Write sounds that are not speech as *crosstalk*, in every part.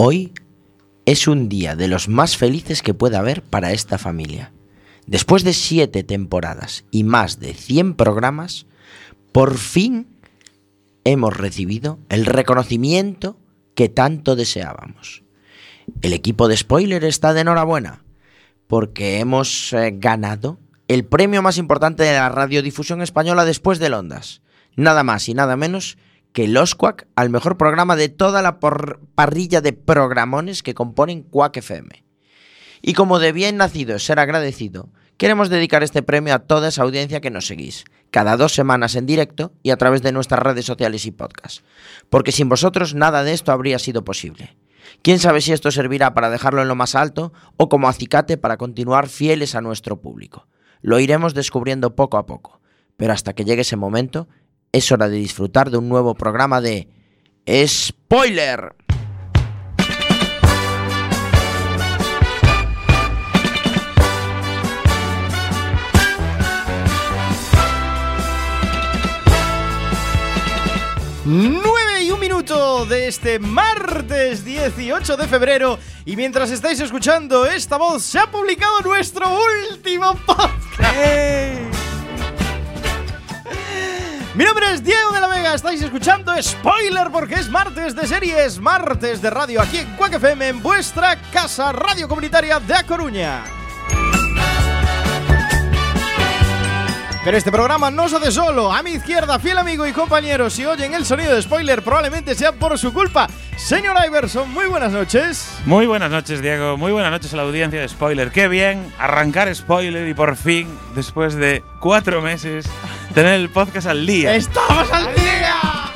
Hoy es un día de los más felices que pueda haber para esta familia. Después de siete temporadas y más de 100 programas, por fin hemos recibido el reconocimiento que tanto deseábamos. El equipo de spoiler está de enhorabuena porque hemos eh, ganado el premio más importante de la radiodifusión española después de Ondas. Nada más y nada menos que el Osquac al mejor programa de toda la parrilla de programones que componen Quack FM. Y como de bien nacido ser agradecido, queremos dedicar este premio a toda esa audiencia que nos seguís, cada dos semanas en directo y a través de nuestras redes sociales y podcast. Porque sin vosotros nada de esto habría sido posible. Quién sabe si esto servirá para dejarlo en lo más alto o como acicate para continuar fieles a nuestro público. Lo iremos descubriendo poco a poco, pero hasta que llegue ese momento, es hora de disfrutar de un nuevo programa de Spoiler. Nueve y un minuto de este martes 18 de febrero y mientras estáis escuchando esta voz se ha publicado nuestro último podcast. Mi nombre es Diego de la Vega, estáis escuchando Spoiler porque es martes de series, martes de radio aquí en Quack FM en vuestra casa radio comunitaria de A Coruña. Pero este programa no se hace solo. A mi izquierda, fiel amigo y compañero, si oyen el sonido de spoiler, probablemente sea por su culpa. Señor Iverson, muy buenas noches. Muy buenas noches, Diego. Muy buenas noches a la audiencia de spoiler. Qué bien arrancar spoiler y por fin, después de cuatro meses, tener el podcast al día. ¡Estamos al día!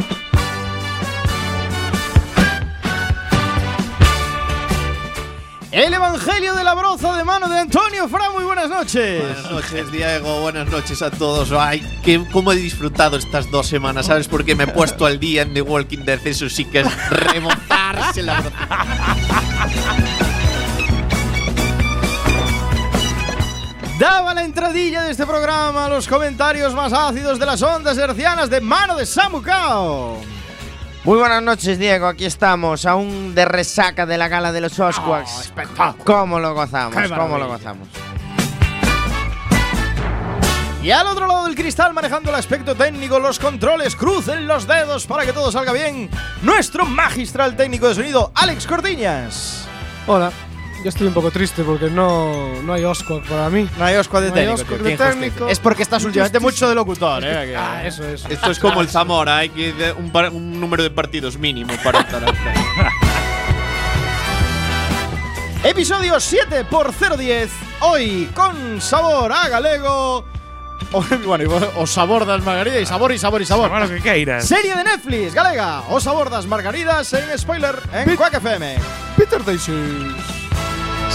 El Evangelio de la Broza de mano de Antonio Fra, muy buenas noches. Buenas noches, Diego. Buenas noches a todos. Ay, qué, cómo he disfrutado estas dos semanas. ¿Sabes por qué me he puesto al día en The Walking Dead? Eso sí que es remontarse la *laughs* broza. Daba la entradilla de este programa los comentarios más ácidos de las ondas hercianas de mano de Samucao. Muy buenas noches, Diego. Aquí estamos, aún de resaca de la gala de los Osquaks. ¿Cómo lo gozamos? ¿Cómo lo gozamos? Y al otro lado del cristal, manejando el aspecto técnico, los controles, crucen los dedos para que todo salga bien. Nuestro magistral técnico de sonido, Alex Cortiñas. Hola. Yo estoy un poco triste porque no, no hay Oscar para mí. No hay Oscar de No técnico. Oscar tío, de qué injusticia. técnico. Es porque estás últimamente mucho de locutor, eh. que- Ah, eso, eso. Esto es como el Zamora, hay que un, par- un número de partidos mínimo para estar. *laughs* Episodio 7 por 010. Hoy con sabor a galego. O, *laughs* bueno, y- o sabor das margaridas y sabor y sabor y sabor. Bueno, que queiras. Serie de Netflix, galega. O sabor das margaridas en spoiler en Quack FM. Peter Daisy.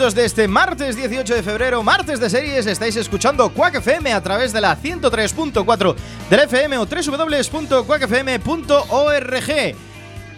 Minutos de este martes 18 de febrero, martes de series, estáis escuchando Quack FM a través de la 103.4 del FM o www.quackfm.org.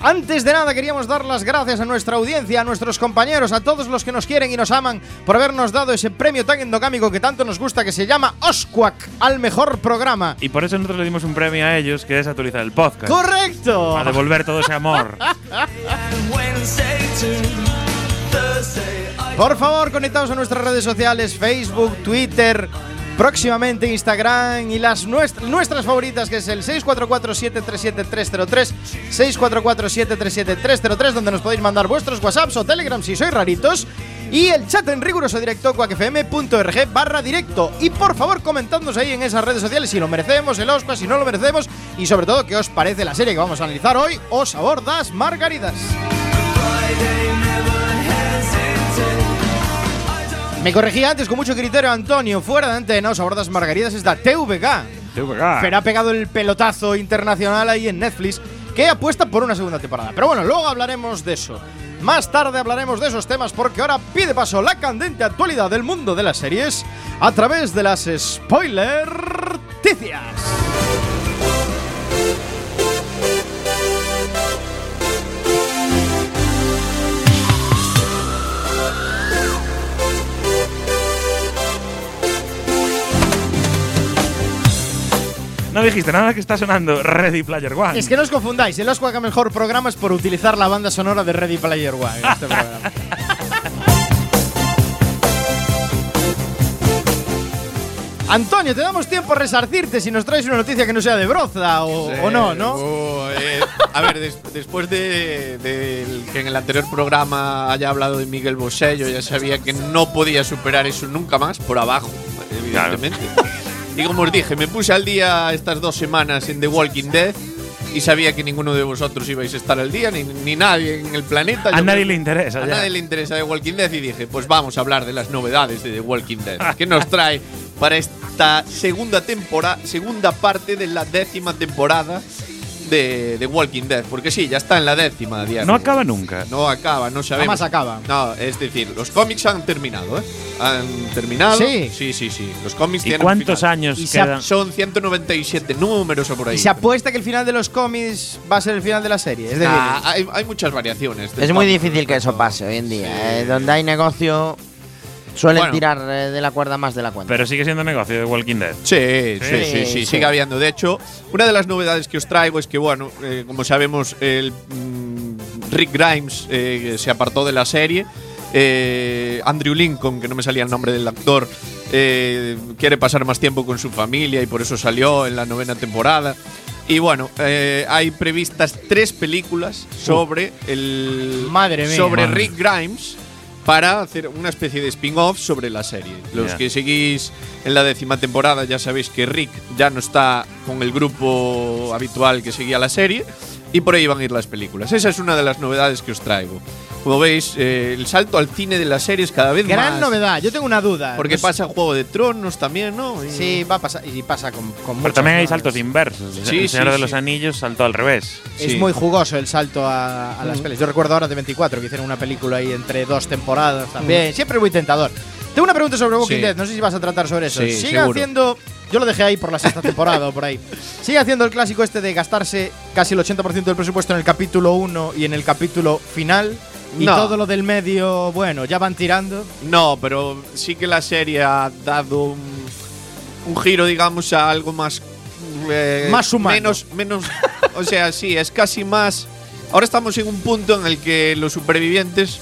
Antes de nada queríamos dar las gracias a nuestra audiencia, a nuestros compañeros, a todos los que nos quieren y nos aman por habernos dado ese premio tan endogámico que tanto nos gusta que se llama Osquac al mejor programa. Y por eso nosotros le dimos un premio a ellos, que es actualizar el podcast. ¡Correcto! A devolver todo ese amor. *laughs* Por favor, conectaos a nuestras redes sociales, Facebook, Twitter, próximamente Instagram y las nuest- nuestras favoritas, que es el 644-737-303, 644-737-303, donde nos podéis mandar vuestros WhatsApps o Telegram si sois raritos. Y el chat en riguroso directo, cuacfm.org barra directo. Y por favor, comentadnos ahí en esas redes sociales si lo merecemos, el Oscar, si no lo merecemos. Y sobre todo, qué os parece la serie que vamos a analizar hoy, O Sabor das Margaridas. Me corregía antes con mucho criterio Antonio, fuera de antena, os abordas margaridas es da TVG. TVG. Pero ha pegado el pelotazo internacional ahí en Netflix, que apuesta por una segunda temporada. Pero bueno, luego hablaremos de eso. Más tarde hablaremos de esos temas porque ahora pide paso la candente actualidad del mundo de las series a través de las spoiler ticias. No dijiste nada que está sonando Ready Player One. Es que no os confundáis, el Oscar mejor programa es por utilizar la banda sonora de Ready Player One en este programa. *laughs* Antonio, te damos tiempo a resarcirte si nos traes una noticia que no sea de broza o, o no, ¿no? Oh, eh, a ver, des- después de, que en el anterior programa haya hablado de Miguel Bosé, yo ya sabía que no podía superar eso nunca más, por abajo, evidentemente. Y como os dije, me puse al día estas dos semanas en The Walking Dead y sabía que ninguno de vosotros ibais a estar al día, ni, ni nadie en el planeta. A Yo nadie creo- le interesa A ya. nadie le interesa The Walking Dead y dije, pues vamos a hablar de las novedades de The Walking Dead. *laughs* ¿Qué nos trae para esta segunda temporada, segunda parte de la décima temporada de The Walking Dead? Porque sí, ya está en la décima día de No acaba nunca. No acaba, no sabemos. Jamás acaba. No, es decir, los cómics han terminado, ¿eh? Han terminado. Sí. sí, sí. sí. Los cómics ¿Y tienen cuántos final. años Y quedan? Son 197 números o por ahí. Y se apuesta que el final de los cómics va a ser el final de la serie. Es decir, Ah, hay, hay muchas variaciones. Es muy difícil que eso pase hoy en día. Sí. eh, donde hay negocio, suelen Bueno. tirar eh, de la cuerda más de la cuenta. Pero sigue siendo negocio de Walking Dead. Sí, sí, sí, sí, Sí, sí. sigue habiendo. De hecho, una de las novedades que os traigo es que, bueno, eh, como sabemos, el mm, Rick Grimes eh, se apartó de la serie. Eh, Andrew Lincoln, que no me salía el nombre del actor, eh, quiere pasar más tiempo con su familia y por eso salió en la novena temporada. Y bueno, eh, hay previstas tres películas sobre el Madre mía. sobre. Rick Grimes para hacer una especie de spin-off sobre la serie. Los que seguís en la décima temporada ya sabéis que Rick ya no está con el grupo habitual que seguía la serie y por ahí van a ir las películas. Esa es una de las novedades que os traigo. Como veis, eh, el salto al cine de las series cada vez gran más. novedad. Yo tengo una duda. Porque sé- pasa Juego de Tronos también, ¿no? Y- Sí, va a pasar. Y pasa con, con Pero también hay saltos inversos. Sí, el Señor sí, de los sí. Anillos saltó al revés. Es Sí. muy jugoso el salto a, a las pelis. Yo recuerdo ahora de 24 que hicieron una película ahí entre dos temporadas también. Siempre muy tentador. Tengo una pregunta sobre Walking Sí. Dead. No sé si vas a tratar sobre eso. Sí, Sigue seguro. haciendo. Yo lo dejé ahí por la sexta *laughs* temporada o por ahí. Sigue haciendo el clásico este de gastarse casi el 80% del presupuesto en el capítulo 1 y en el capítulo final. Y No. todo lo del medio, bueno, ya van tirando. No, pero sí que la serie ha dado un, un giro, digamos, a algo más. eh, Más humano. Menos, menos. o sea, sí, es casi más. Ahora estamos en un punto en el que los supervivientes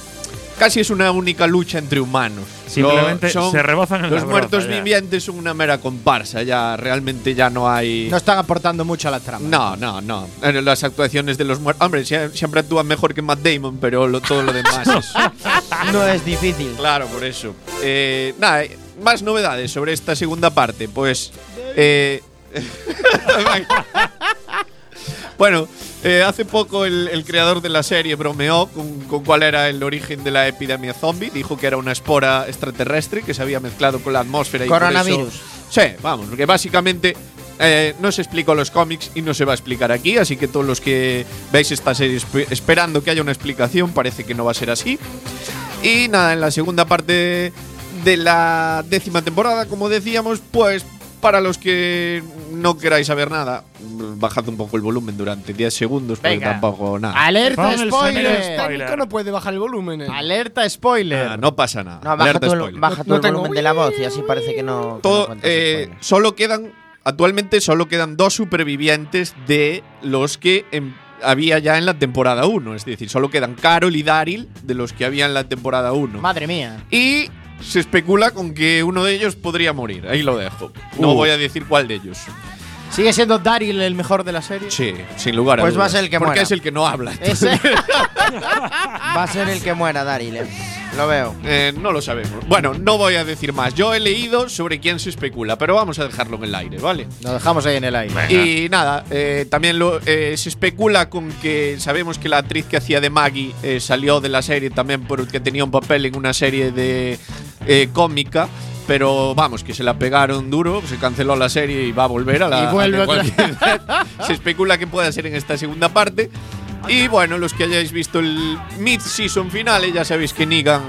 casi es una única lucha entre humanos. Simplemente Lo- son- se rebozan en Los la muertos broza, ya. vivientes son una mera comparsa, ya realmente ya no hay. No están aportando mucho a la trama. No, no, no. Las actuaciones de los muertos. Hombre, sie- siempre actúan mejor que Matt Damon, pero lo- todo lo demás es. no es difícil. Claro, por eso. Eh, nada, eh, más novedades sobre esta segunda parte. Pues. eh, *laughs* bueno, eh, hace poco el, el creador de la serie bromeó con, con cuál era el origen de la epidemia zombie. Dijo que era una espora extraterrestre que se había mezclado con la atmósfera y por eso- Coronavirus. Sí, vamos, porque básicamente eh, no se explicó en los cómics y no se va a explicar aquí, así que todos los que veis esta serie esp- esperando que haya una explicación, parece que no va a ser así. Y nada, en la segunda parte de la décima temporada, como decíamos, pues para los que no queráis saber nada, bajad un poco el volumen durante 10 segundos, porque Venga. tampoco nada. ¡Alerta el spoiler! spoiler. Técnico no puede bajar el volumen. eh. ¡Alerta spoiler! Ah, no pasa nada. No, baja Alerta el, spoiler. baja No- tú no el tengo- volumen de la voz y así parece que no. que no Todo, cuentas eh, spoilers. solo quedan, actualmente solo quedan dos supervivientes de los que em- había ya en la temporada 1. Es decir, solo quedan Carol y Daryl de los que había en la temporada 1. Madre mía. Y se especula con que uno de ellos podría morir. Ahí lo dejo. No Uh. voy a decir cuál de ellos. ¿Sigue siendo Daryl el mejor de la serie? Sí, sin lugar a Pues va a dudas. ser el que Porque muera. es el que no habla. *laughs* Va a ser el que muera, Daryl. eh. Lo veo. Eh, no lo sabemos. Bueno, no voy a decir más. Yo he leído sobre quién se especula, pero vamos a dejarlo en el aire, ¿vale? Lo dejamos ahí en el aire. Venga. Y nada, eh, también lo, eh, se especula con que sabemos que la actriz que hacía de Maggie eh, salió de la serie también porque tenía un papel en una serie de, eh, cómica. Pero vamos, que se la pegaron duro, se canceló la serie y va a volver a la. Y vuelve a Dead. Se especula que pueda ser en esta segunda parte. Y bueno, los que hayáis visto el mid-season final, ya sabéis que Negan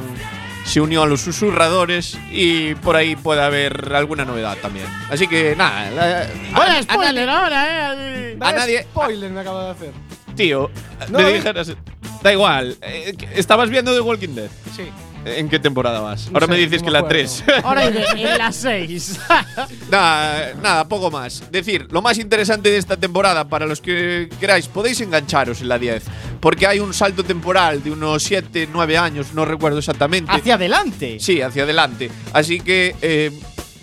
se unió a los susurradores y por ahí puede haber alguna novedad también. Así que nada, la- Vaya a- a spoiler nadie- ahora, eh. a nadie, Spoiler me acaba de hacer. tío, No, me a dijeras, da igual, eh, ¿estabas viendo The Walking Dead? Sí. ¿En qué temporada vas? Ahora me dices que la acuerdo. 3. Ahora *laughs* en, las 6. *laughs* nada, nada, poco más. Decir, lo más interesante de esta temporada, para los que queráis, podéis engancharos en la 10. Porque hay un salto temporal de unos 7, 9 años, no recuerdo exactamente. Hacia adelante. Sí, hacia adelante. Así que eh,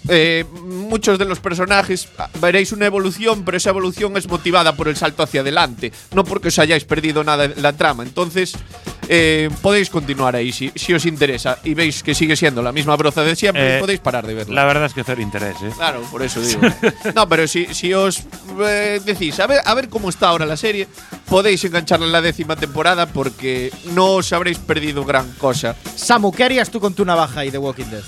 eh, muchos de los personajes ah, veréis una evolución, pero esa evolución es motivada por el salto hacia adelante, no porque os hayáis perdido nada en la trama. Entonces, eh, podéis continuar ahí si, si os interesa y veis que sigue siendo la misma broza de siempre, Eh, podéis parar de verla. La verdad es que cero interés, ¿eh? Claro, por eso digo. *laughs* No, pero si, si os eh, decís, a ver, a ver cómo está ahora la serie, podéis engancharla en la décima temporada porque no os habréis perdido gran cosa. Samu, ¿qué harías tú con tu navaja y The Walking Dead?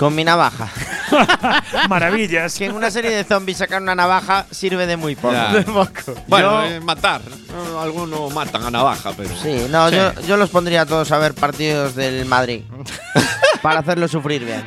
Con mi navaja. *laughs* Maravillas. que en una serie de zombies sacar una navaja sirve de muy poco. Ya. De poco. Bueno, Yo- eh, matar. No, Algunos matan a navaja, pero. Sí, no, Sí. Yo, yo los pondría a todos a ver partidos del Madrid. *laughs* para hacerlos sufrir bien.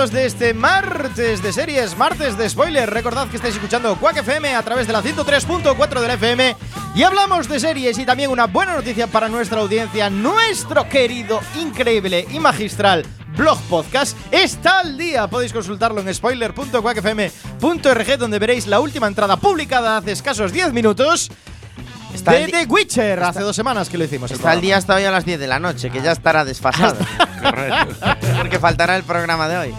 11 minutos de este martes de series, martes de spoiler. Recordad que estáis escuchando Quack FM a través de la 103.4 de la FM. Y hablamos de series y también una buena noticia para nuestra audiencia. Nuestro querido, increíble y magistral blog podcast está al día. Podéis consultarlo en spoiler.quackfm.org donde veréis la última entrada publicada hace escasos 10 minutos. Está de The Witcher, hace dos semanas que lo hicimos. el Está el día hasta hoy a las 10 de la noche, que ya estará desfasado. *laughs* Correcto. porque faltará el programa de hoy.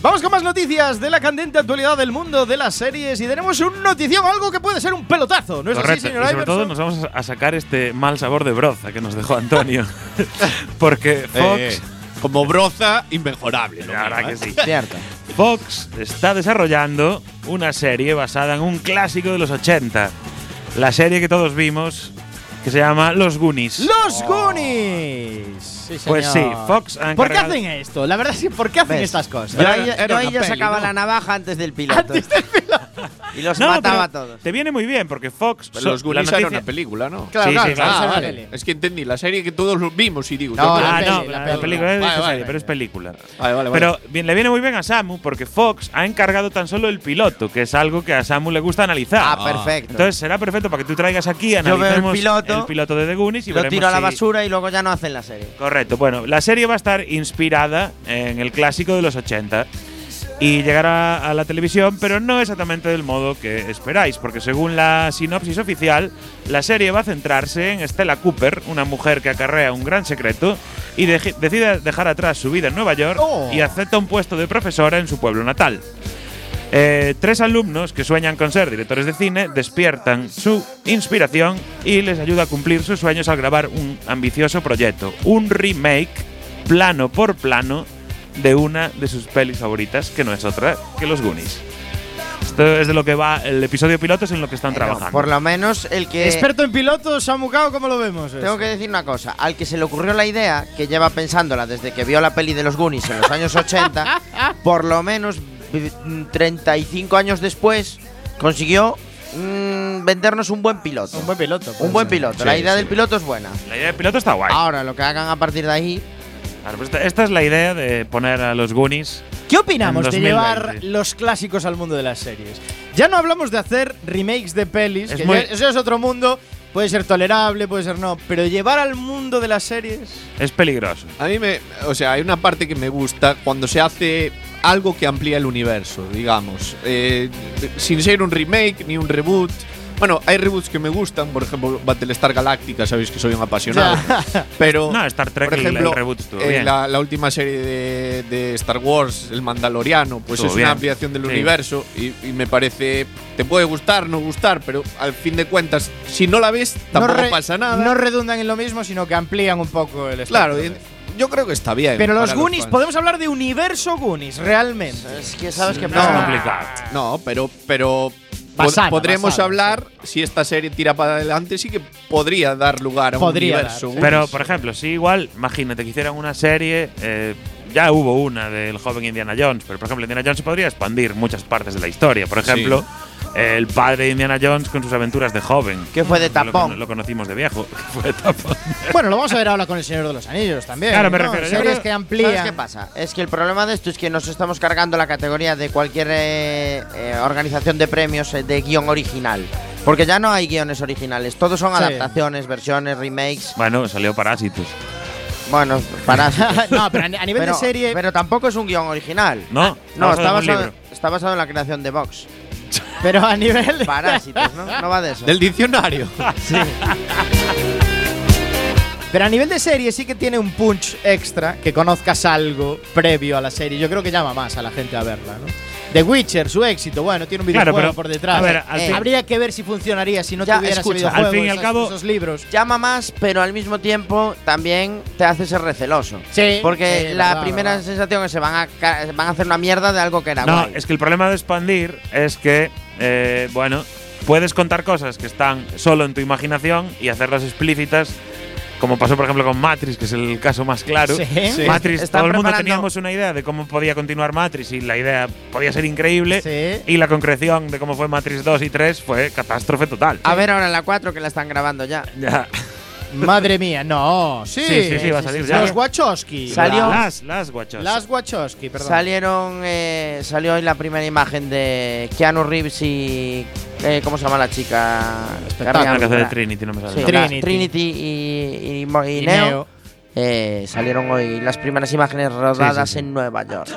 Vamos con más noticias de la candente actualidad del mundo de las series y tenemos un notición, algo que puede ser un pelotazo, ¿no es Correcto. así, señor y sobre todo nos vamos a- sacar este mal sabor de broza que nos dejó Antonio. *laughs* Porque Fox. Eh, como broza, inmejorable. la verdad que sí. Cierto. Fox está desarrollando una serie basada en un clásico de los 80. La serie que todos vimos, que se llama Los Goonies. ¡Los Goonies! Sí, Pues sí. Fox ha ¿Por qué hacen esto? La verdad sí, ¿por qué hacen ¿Ves? estas cosas? Yo ahí, yo ahí ya peli, sacaba ¿no? la navaja antes del piloto. Y los No, mataba a pero todos. Te viene muy bien porque Fox. Pero so- los Goonies era una película, ¿no? Claro, Sí, claro, sí, claro, claro. es Ah, vale. Es que entendí la serie que todos lo vimos y digo. No, la Ah, peli, no, la película es Vale, vale, pero es película. Vale, vale, vale. Pero bien, le viene muy bien a Samu porque Fox ha encargado tan solo el piloto, que es algo que a Samu le gusta analizar. Ah, perfecto. Entonces será perfecto para que tú traigas aquí, Yo veo el analicemos piloto, el piloto de The Goonies y lo veremos tiro a la si- basura y luego ya no hacen la serie. Correcto. Bueno, la serie va a estar inspirada en el clásico de los 80 y llegará a la televisión, pero no exactamente del modo que esperáis, porque según la sinopsis oficial, la serie va a centrarse en Stella Cooper, una mujer que acarrea un gran secreto y decide dejar atrás su vida en Nueva York Oh. y acepta un puesto de profesora en su pueblo natal. Eh, tres alumnos que sueñan con ser directores de cine despiertan su inspiración y les ayuda a cumplir sus sueños al grabar un ambicioso proyecto, un remake plano por plano de una de sus pelis favoritas, que no es otra que Los Goonies. Esto es de lo que va el episodio piloto, es en lo que están Bueno, trabajando. por lo menos el que. Experto en pilotos, Samu Cao, ¿cómo lo vemos? Tengo que decir una cosa. Al que se le ocurrió la idea, que lleva pensándola desde que vio la peli de los Goonies en los años 80, *laughs* por lo menos vi- 35 años después, consiguió mm, vendernos un buen piloto. Un buen piloto. Un buen piloto. la idea sí. del piloto es buena. La idea del piloto está guay. Ahora, lo que hagan a partir de ahí. Claro, pues esta, esta es la idea de poner a los Goonies. ¿Qué opinamos En de 2020? llevar los clásicos al mundo de las series? Ya no hablamos de hacer remakes de pelis, Es que muy- ya- eso es otro mundo, puede ser tolerable, puede ser no, pero llevar al mundo de las series. Es peligroso. A mí me. O sea, hay una parte que me gusta cuando se hace algo que amplía el universo, digamos. Eh, sin ser un remake ni un reboot. Bueno, hay reboots que me gustan, por ejemplo, Battlestar Galactica, sabéis que soy un apasionado. *laughs* Pero. No, Star Trek, por ejemplo, el reboot eh, bien. La, la última serie de, de Star Wars, El Mandaloriano, pues Estuvo es bien. una ampliación del Sí. universo y, y me parece. Te puede gustar, no gustar, pero al fin de cuentas, si no la ves, tampoco no pasa nada. No redundan en lo mismo, sino que amplían un poco el Claro, yo creo que está bien. Pero los Goonies, podemos hablar de universo Goonies, realmente. Es que sabes que No, pasa. complicado. No, pero, pero Podremos hablar si esta serie tira para adelante, sí que podría dar lugar a Podría un universo. dar. Pero, por ejemplo, si igual, imagínate que hicieran una serie. eh, ya hubo una del joven Indiana Jones, pero por ejemplo, Indiana Jones se podría expandir muchas partes de la historia. Por ejemplo, el padre de Indiana Jones con sus aventuras de joven. Que fue de tapón. Lo, conocimos de viejo. *laughs* que fue de tapón. Bueno, lo vamos a ver ahora con el Señor de los Anillos también. Claro, me ¿no? refiero, Series creo- que amplían. ¿Sabes qué pasa? Es que el problema de esto es que nos estamos cargando la categoría de cualquier eh, eh, organización de premios eh, de guion original. Porque ya no hay guiones originales, todos son Sí. adaptaciones, versiones, remakes. bueno, salió Parásitos. Bueno, para *laughs* no, pero a nivel pero, de serie. pero tampoco es un guion original. No, No, está basado, libro. está basado en la creación de Vox. *laughs* Pero a nivel. Parásitos, ¿no? No va de eso. Del diccionario. *laughs* Pero a nivel de serie sí que tiene un punch extra que conozcas algo previo a la serie. Yo creo que llama más a la gente a verla, ¿no? The Witcher, su éxito, bueno, tiene un Claro, videojuego pero, por detrás. a ver, al Eh, fin- Habría que ver si funcionaría si no Ya, tuviera ese escucha, videojuego, al fin y al cabo- esos libros. Llama más, pero al mismo tiempo también te hace ser receloso. Sí, Porque sí, la verdad, primera verdad. sensación es que se van a, van a hacer una mierda de algo que era No, guay. es que el problema de expandir es que, eh, bueno, puedes contar cosas que están solo en tu imaginación y hacerlas explícitas, como pasó, por ejemplo, con Matrix, que es el caso más claro. Sí. Sí. Matrix, Están todo el mundo teníamos una idea de cómo podía continuar Matrix y la idea podía ser increíble. Sí. Y la concreción de cómo fue Matrix 2 y 3 fue catástrofe total. A ver ahora la 4 que la están grabando ya. Ya. Madre mía, no. Sí, Sí, sí, sí, va a salir ya. Los Wachowski. Salió- Las, las guachos. Las Wachowski, perdón. Salieron, eh, salió hoy la primera imagen de Keanu Reeves y eh, ¿cómo se llama la chica? Espectáculo. la que hace de Trinity, no me sale. Sí, Trinity. Trinity y, y y Y Neo. Neo. Eh, salieron hoy las primeras imágenes rodadas Sí, sí, sí. en Nueva York.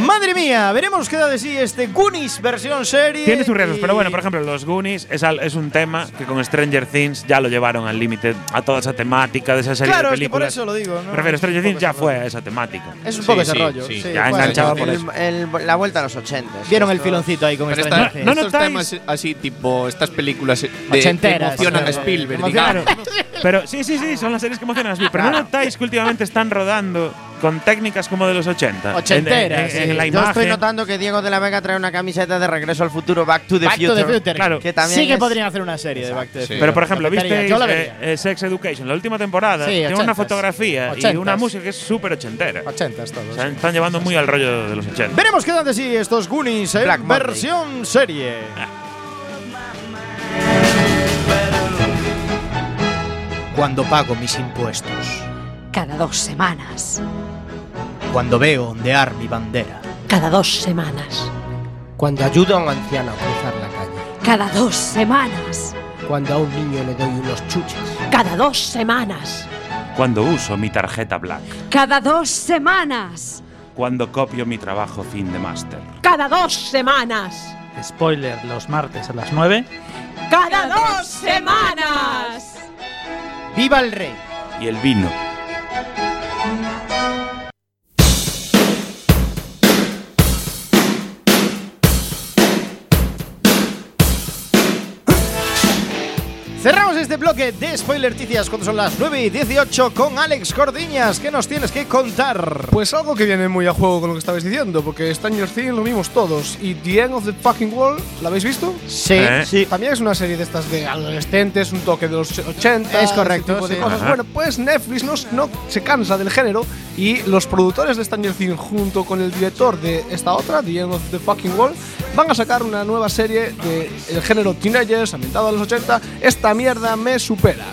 Madre mía, veremos qué da de sí este Goonies versión serie. Tiene sus riesgos, pero bueno, por ejemplo, los Goonies es, al- es un tema que con Stranger Things ya lo llevaron al límite a toda esa temática de esa serie Claro, de es que por películas. eso lo digo. ¿no? Me refiero, Stranger Things ya fue a esa temática. Es un Sí, poco ese sí, rollo. sí. Ya enganchaba así. por eso. el- la vuelta a los 80. Vieron el filoncito ahí con Pero Stranger esta- Things. no estos notáis- temas así, tipo estas películas de, que Ochenteras, emocionan a claro. Spielberg. Emocionan- digamos. Pero sí, sí, sí, son las series que emocionan a Spielberg. Pero no notáis que últimamente están rodando con técnicas como de los 80. Ochenteras, En, en- en sí. la Yo imagen. estoy notando que Diego de la Vega trae una camiseta de Regreso al Futuro, Back to the Back to Future. the Future. Claro. Que también sí que podrían hacer una serie de Back to the Sí. Future. Pero por ejemplo, Lo metería, ¿visteis Yo la eh, eh, Sex Education? La última temporada Sí, tiene una ochentas. fotografía y Ochentas. una música que es súper ochentera. 80 todos. O sea, están llevando muy al rollo de los 80. Veremos qué dan de sí estos Goonies en Black Monday. versión serie. Cuando pago mis impuestos. Cada dos semanas. Cuando veo ondear mi bandera. Cada dos semanas. Cuando ayudo a un anciano a cruzar la calle. Cada dos semanas. Cuando a un niño le doy unos chuches. Cada dos semanas. Cuando uso mi tarjeta Black. Cada dos semanas. Cuando copio mi trabajo fin de máster. Cada dos semanas. Spoiler los martes a las 9. Cada dos semanas. ¡Viva el rey! Y el vino. Cerramos este bloque de spoiler ticias cuando son las 9 y 18 con Alex Cordiñas. ¿Qué nos tienes que contar? Pues algo que viene muy a juego con lo que estabais diciendo, porque Stranger Things lo vimos todos. Y The End of the Fucking World, ¿la habéis visto? Sí, ¿Eh? sí. También es una serie de estas de adolescentes, un toque de los 80. Es correcto, tipo de sí. cosas. Ajá. Bueno, pues Netflix no, no se cansa del género y los productores de Stranger Things, junto con el director de esta otra, The End of the Fucking World, van a sacar una nueva serie del género teenagers, ambientada a los 80. Esta mierda me supera.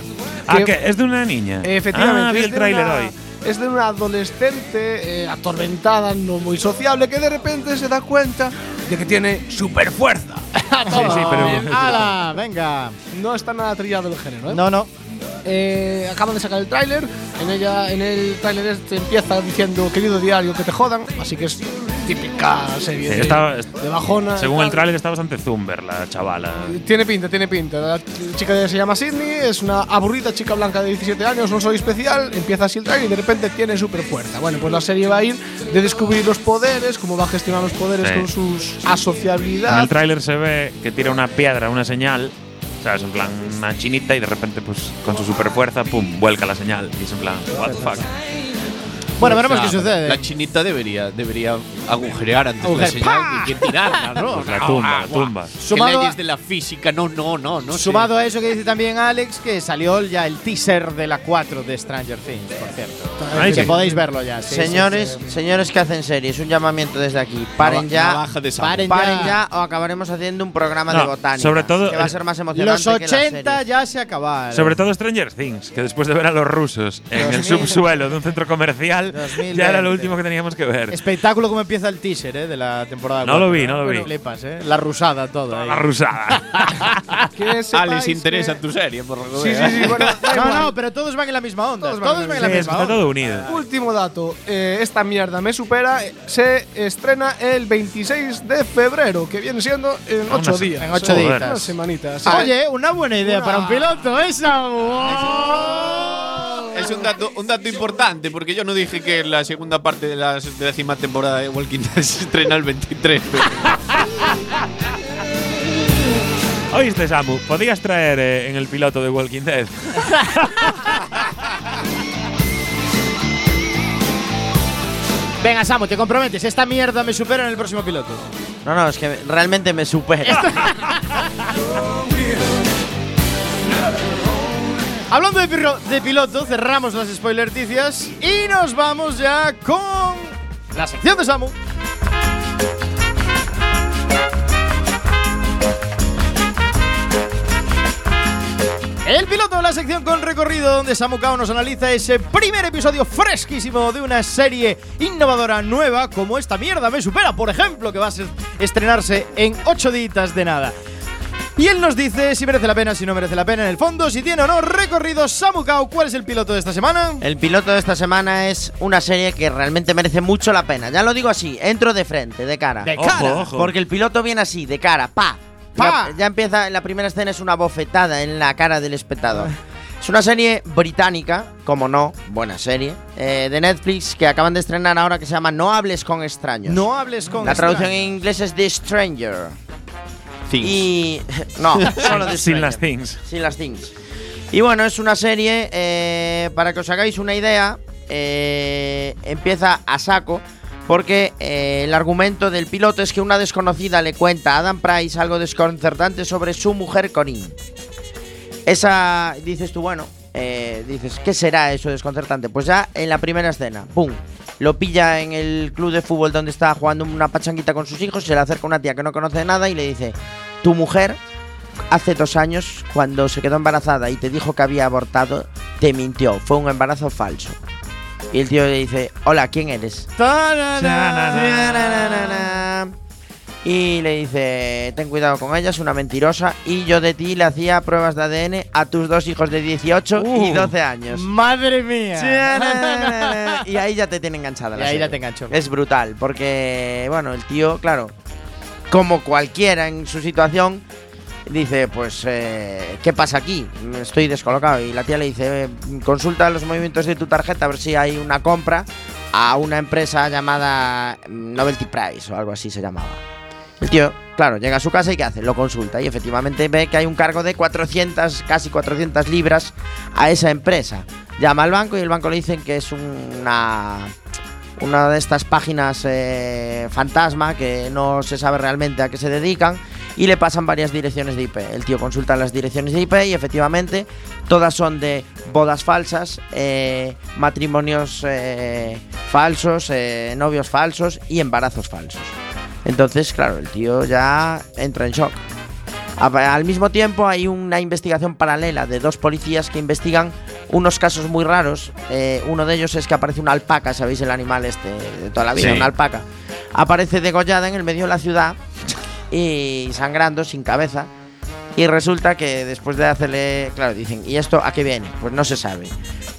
Ah. ¿Es de una niña? Efectivamente. Ah, vi es el de tráiler una- hoy. Es de una adolescente eh, atormentada, no muy sociable, que de repente se da cuenta de que tiene super fuerza. *laughs* Sí, sí, pero. ¡Hala! Venga. No está nada trillado el género, ¿eh? No, no. Eh, acaban de sacar el tráiler. En ella, en el tráiler este empieza diciendo querido diario que te jodan, así que es típica serie Sí, de, está- de bajona. Según el tráiler está bastante zumber la chavala. Tiene pinta, tiene pinta. La chica se llama Sidney, es una aburrida chica blanca de 17 años, no soy especial, empieza así el trailer y de repente tiene super fuerza. Bueno, pues la serie va a ir de descubrir los poderes, cómo va a gestionar los poderes Sí. con sus En asociabilidad. el tráiler se ve que tira una piedra, una señal. ¿Sabes? En plan, una chinita y de repente, pues, con su super fuerza, pum, vuelca la señal. Y es en plan, what the fuck. Bueno, veremos O sea, qué sucede. La chinita debería, debería agujerear antes Agujer- la señal ¡Pah! que, que tirarla, ¿no? *laughs* Pues la tumba, la tumba. Que Sumado leyes de la física, no, no, no, no. sé. Sumado a eso que dice también Alex, que salió ya el teaser de la 4 de Stranger Things, por cierto. Ay, que sí. podéis verlo ya. sí, señores, sí, sí. señores que hacen series, un llamamiento desde aquí. Paren ya. de. Paren Paren ya. ya o acabaremos haciendo un programa de botánica. sobre todo, que va a ser más emocionante. Los que las 80 series. ya se acabaron. Sobre todo Stranger Things, que después de ver a los rusos en el 2000. subsuelo de un centro comercial, 2020. ya era lo último que teníamos que ver. Espectáculo como empieza el teaser eh, de la temporada. No 4, lo vi, ¿eh? no lo vi. Flipas, ¿eh? La rusada todo ahí. La rusada. *laughs* Ah, *laughs* sepáis les interesa que- tu serie, por lo que Sí, sí, sí, bueno, *laughs* No, no, pero todos van en la misma onda. Todos Todos, van en la misma está onda. todo unido. Último dato, eh, esta mierda me supera, eh, se estrena el 26 de febrero, que viene siendo en Ah, 8 una se- días. en ocho Joder, días. Una semanita. sí. Oye, una buena idea Una- para un piloto, esa. Es un dato, un dato importante, porque yo no dije que la segunda parte de la décima temporada de Walking Dead se estrena el 23. Oíste, Samu, podías traer eh, en el piloto de Walking Dead. *laughs* Venga, Samu, te comprometes. Esta mierda me supera en el próximo piloto. No, no, es que realmente me supera. *laughs* Hablando de, de piloto, cerramos las spoilerticias y nos vamos ya con la sección de Samu. El piloto de la sección con recorrido donde Samu Kao nos analiza ese primer episodio fresquísimo de una serie innovadora nueva como esta mierda me supera, por ejemplo, que va a estrenarse en 8 días de nada. Y él nos dice si merece la pena, si no merece la pena en el fondo, si tiene o no recorrido. Samu Kao, ¿cuál es el piloto de esta semana? El piloto de esta semana es una serie que realmente merece mucho la pena. Ya lo digo así, entro de frente, de cara. De Ojo, cara. ojo. Porque el piloto viene así, de cara, pa. Pa. Ya, ya empieza, en la primera escena es una bofetada en la cara del espectador. Es una serie británica, como no, buena serie, eh, de Netflix que acaban de estrenar ahora que se llama No hables con extraños. No hables con la traducción en extraños. inglés es The Stranger. Things. Y. No, *laughs* solo The Sin Stranger. las things. Sin las things. Y bueno, es una serie, eh, para que os hagáis una idea, eh, empieza a saco, porque eh, el argumento del piloto es que una desconocida le cuenta a Adam Price algo desconcertante sobre su mujer Corinne. Esa, dices tú, bueno, eh, dices, ¿qué será eso desconcertante? Pues ya en la primera escena, ¡pum! Lo pilla en el club de fútbol donde está jugando una pachanguita con sus hijos, se le acerca una tía que no conoce nada y le dice, tu mujer hace dos años, cuando se quedó embarazada y te dijo que había abortado, te mintió, fue un embarazo falso. Y el tío le dice, hola, ¿quién eres? Y le dice, ten cuidado con ella, es una mentirosa. Y yo de ti le hacía pruebas de ADN a tus dos hijos de 18 y Uh. 12 años. Madre mía. y ahí ya te tiene enganchada Y la ahí serie. ya te engancho. Es brutal, porque, bueno, el tío, claro, como cualquiera en su situación, dice, pues, eh, ¿qué pasa aquí? Estoy descolocado. Y la tía le dice, eh, consulta los movimientos de tu tarjeta a ver si hay una compra a una empresa llamada Novelty Price o algo así se llamaba. El tío, claro, llega a su casa y ¿qué hace? Lo consulta y efectivamente ve que hay un cargo de 400, casi 400 libras a esa empresa. Llama al banco y el banco le dicen que es una una de estas páginas eh, fantasma que no se sabe realmente a qué se dedican y le pasan varias direcciones de IP. El tío consulta las direcciones de IP y efectivamente todas son de bodas falsas, eh, matrimonios eh, falsos, novios falsos y embarazos falsos. Entonces, claro, el tío ya entra en shock. Al mismo tiempo hay una investigación paralela de dos policías que investigan unos casos muy raros. Eh, uno de ellos es que aparece una alpaca, ¿sabéis el animal este de toda la vida? Sí. Una alpaca. Aparece degollada en el medio de la ciudad y sangrando, sin cabeza. Y resulta que después de hacerle, claro, dicen, ¿y esto a qué viene? Pues no se sabe.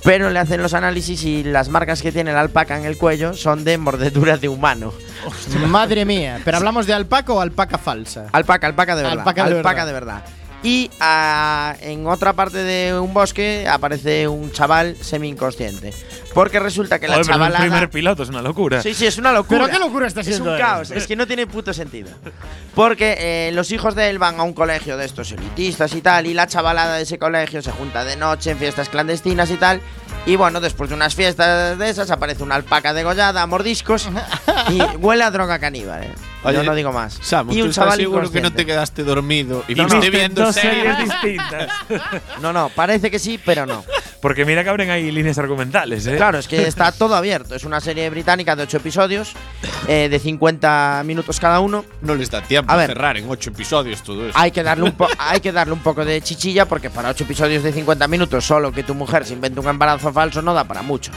Pero le hacen los análisis y las marcas que tiene la alpaca en el cuello son de mordeduras de humano. Madre mía. ¿Pero hablamos de alpaca o alpaca falsa? Alpaca, alpaca de verdad. Alpaca de verdad. de verdad. Y ah, en otra parte de un bosque aparece un chaval semi-inconsciente. Porque resulta que la pero el chavalada. primer piloto es una locura. Sí, sí, es una locura. ¿Pero qué locura está Es siendo un él? caos, es que no tiene puto sentido. Porque eh, los hijos de él van a un colegio de estos elitistas y tal, y la chavalada de ese colegio se junta de noche en fiestas clandestinas y tal, Y bueno, después de unas fiestas de esas aparece una alpaca degollada a mordiscos y *laughs* huele a droga caníbal. ¿eh? Yo Oye, no digo más. Samu, y ¿tú un estás chaval seguro que no te quedaste dormido y No, viste viste viendo dos series? distintas. *laughs* No, no, parece que sí, pero no. Porque mira que abren ahí líneas argumentales, ¿eh? Claro, es que está todo abierto. Es una serie británica de 8 episodios, eh, de 50 minutos cada uno. No les da tiempo A a, ver. cerrar en ocho episodios todo eso. Hay que, darle un po- hay que darle un poco de chichilla porque para 8 episodios de 50 minutos solo que tu mujer se invente un embarazo falso no da para mucho.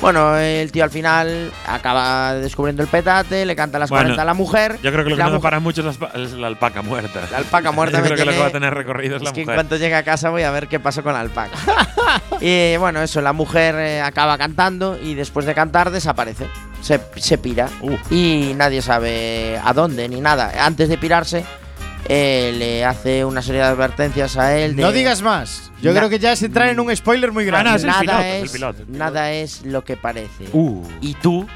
Bueno, el tío al final acaba descubriendo el petate, le canta las Bueno, 40 a la mujer. Yo creo que lo que no para mucho es la, es la alpaca muerta. La alpaca muerta Yo creo que lo que va a tener recorrido es, Es la que en cuanto llegue a casa voy a ver qué pasó con la alpaca. *laughs* y bueno, eso, la mujer eh, acaba cantando y después de cantar desaparece. Se, se pira. Uh. Y nadie sabe a dónde ni nada. Antes de pirarse, eh, le hace una serie de advertencias a él. de- No digas más. Yo creo que ya es entrar en un spoiler muy grande. no, es nada, piloto, es, piloto. nada es lo que parece. Uh. Y tú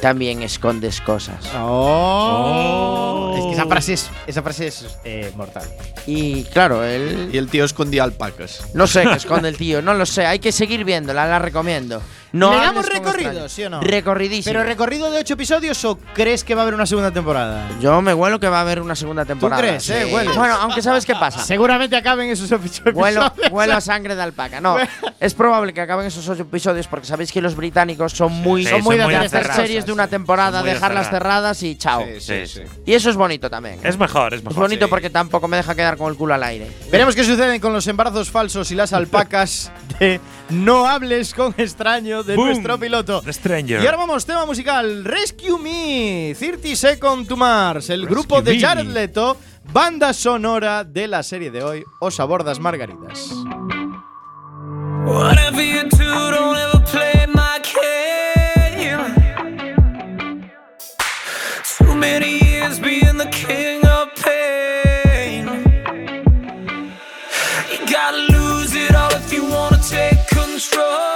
también escondes cosas. Oh. Oh. Es que esa frase es, esa frase es eh, mortal. Y claro, él. Y el tío escondía alpacas. No sé qué esconde el tío, no lo sé. Hay que seguir viéndola, la recomiendo. No ¿Le hables damos con recorrido, sí o no? Recorridísimo. ¿Pero recorrido de 8 episodios o crees que va a haber una segunda temporada? Yo me huelo que va a haber una segunda temporada. crees, eh? Sí. Hueles. Bueno, aunque sabes qué pasa. Seguramente acaben esos episodios. Huelo, huelo a *laughs* sangre de alpaca. No, es probable que acaben esos ocho episodios porque sabéis que los británicos son muy, Sí, son muy son muy de hacer series de una temporada, dejarlas cerradas y chao. Sí, sí. Y eso es bonito también. Es mejor, es Es mejor. bonito sí. porque tampoco me deja quedar con el culo al aire. Veremos qué sucede con los embarazos falsos y las alpacas de No hables con extraño de Boom. nuestro piloto. The Stranger. Y ahora vamos, tema musical Rescue Me, 30 Second to Mars, el Rescue grupo de. Jared Leto, banda sonora de la serie de hoy, Os abordas margaritas. strong.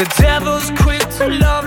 The devil's quick to love,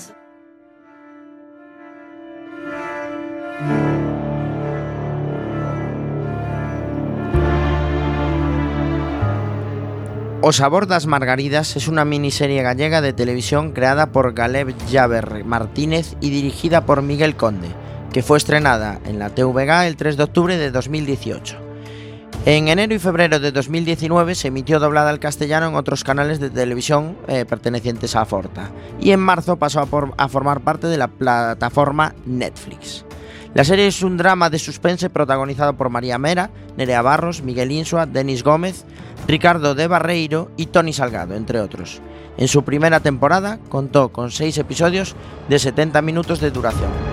Os abordas Margaridas es una miniserie gallega de televisión creada por Galeb Javer Martínez y dirigida por Miguel Conde, que fue estrenada en la TVG el 3 de octubre de 2018. En enero y febrero de 2019 se emitió doblada al castellano en otros canales de televisión eh, pertenecientes a Forta y en marzo pasó a formar parte de la plataforma Netflix. La serie es un drama de suspense protagonizado por María Mera, Nerea Barros, Miguel Insua, Denis Gómez, Ricardo de Barreiro y Tony Salgado, entre otros. En su primera temporada contó con seis episodios de 70 minutos de duración.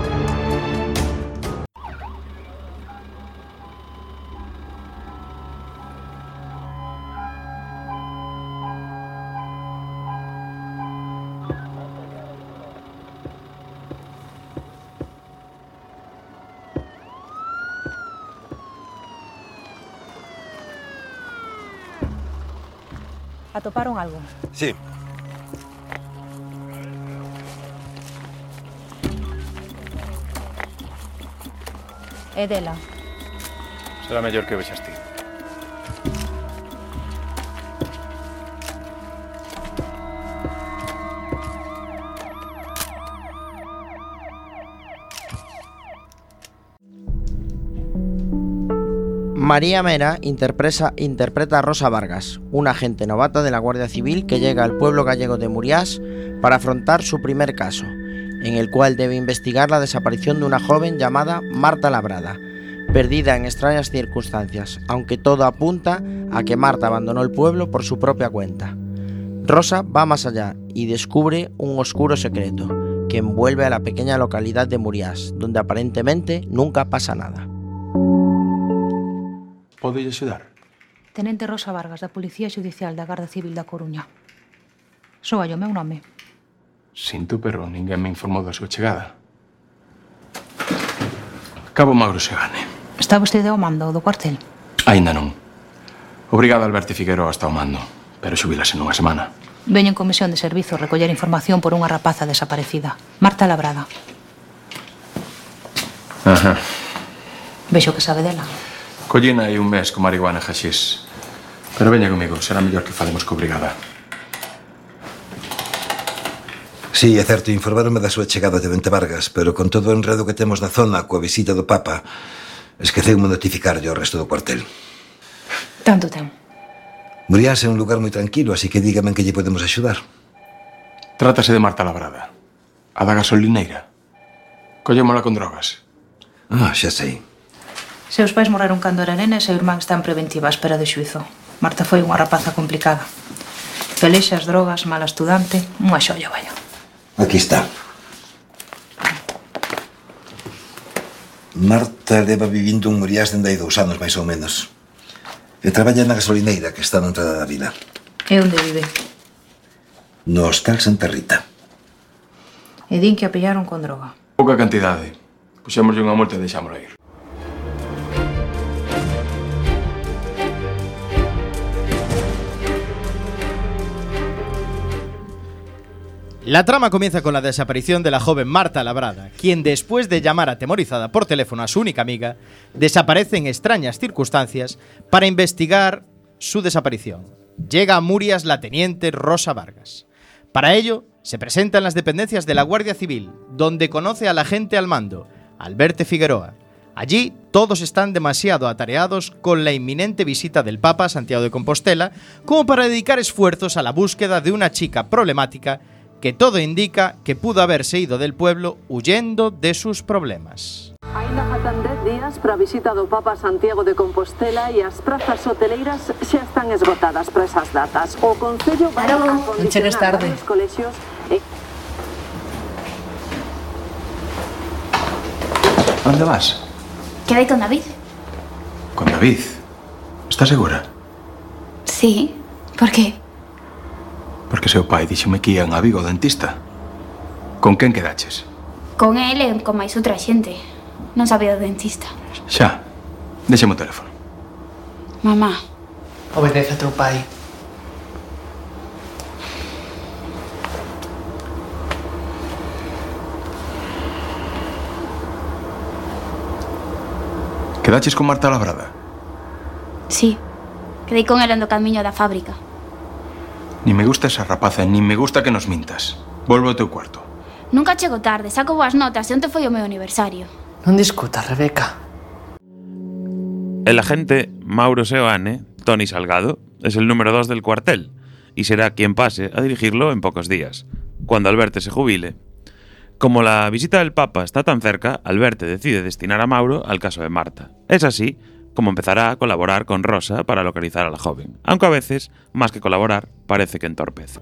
Atoparon algo? Sí. É dela. Será mellor que vexas ti. María Mera interpreta a Rosa Vargas, una agente novata de la Guardia Civil que llega al pueblo gallego de Muriás para afrontar su primer caso, en el cual debe investigar la desaparición de una joven llamada Marta Labrada, perdida en extrañas circunstancias, aunque todo apunta a que Marta abandonó el pueblo por su propia cuenta. Rosa va más allá y descubre un oscuro secreto que envuelve a la pequeña localidad de Muriás, donde aparentemente nunca pasa nada. Podelle axudar? Tenente Rosa Vargas, da Policía Judicial da Garda Civil da Coruña. Soa o meu nome. Sinto, pero ninguén me informou da súa chegada. Cabo Mauro Segane. Está vostede ao mando do cuartel? Aínda non. Obrigado, Alberto Figueroa, está ao mando, pero xubilase nunha semana. Veño en comisión de servizo recoller información por unha rapaza desaparecida, Marta Labrada. Ajá. Vexo que sabe dela. Collina hai un mes con marihuana Xaxís. Pero veña comigo, será mellor que falemos co brigada. Sí, é certo, informáronme da súa chegada de Vente Vargas, pero con todo o enredo que temos na zona coa visita do Papa, esqueceu-me notificarlle ao resto do cuartel. Tanto ten. Muriás é un lugar moi tranquilo, así que dígame en que lle podemos axudar. Trátase de Marta Labrada, a da gasolineira. Collémola con drogas. Ah, xa sei. Seus pais morreron cando era nena e seu irmán está en preventiva a espera de xuizo. Marta foi unha rapaza complicada. Pelexas, drogas, mala estudante, unha xoia, vaya. Aquí está. Marta leva vivindo un Uriás dende hai dous anos, máis ou menos. E traballa na gasolineira que está na entrada da vila. E onde vive? No Hostal Santa Rita. E din que a pillaron con droga. Pouca cantidade. Puxémoslle unha multa e deixámosla ir. La trama comienza con la desaparición de la joven Marta Labrada, quien después de llamar atemorizada por teléfono a su única amiga, desaparece en extrañas circunstancias para investigar su desaparición. Llega a Murias la teniente Rosa Vargas. Para ello, se presenta en las dependencias de la Guardia Civil, donde conoce al agente al mando, Alberto Figueroa. Allí todos están demasiado atareados con la inminente visita del Papa a Santiago de Compostela como para dedicar esfuerzos a la búsqueda de una chica problemática que todo indica que pudo haberse ido del pueblo huyendo de sus problemas. Ainda faltan 10 días para a visita do Papa Santiago de Compostela e as prazas hoteleiras xa están esgotadas para esas datas. O Concello vai a condicionar tarde. varios colexios e Onde vas? Quedé con David. Con David. Estás segura? Sí. ¿Por qué? Porque seu pai díxome que ían a Vigo ao dentista. Con quen quedaches? Con el e con máis outra xente. Non sabía do dentista. Xa, deixemos o teléfono. Mamá. Obedece a teu pai. Quedaches con Marta Labrada? Sí. Quedei con ela no camiño da fábrica. Ni me gusta esa rapaza, ni me gusta que nos mintas. Volvo ao teu cuarto. Nunca chego tarde, saco boas notas e onte foi o meu aniversario. Non discutas, Rebeca. El agente Mauro Seoane, Tony Salgado, es el número 2 del cuartel y será quien pase a dirigirlo en pocos días, cuando Alberte se jubile. Como la visita del Papa está tan cerca, Alberte decide destinar a Mauro al caso de Marta. Es así como empezará a colaborar con Rosa para localizar a la joven, aunque a veces, más que colaborar, parece que entorpece.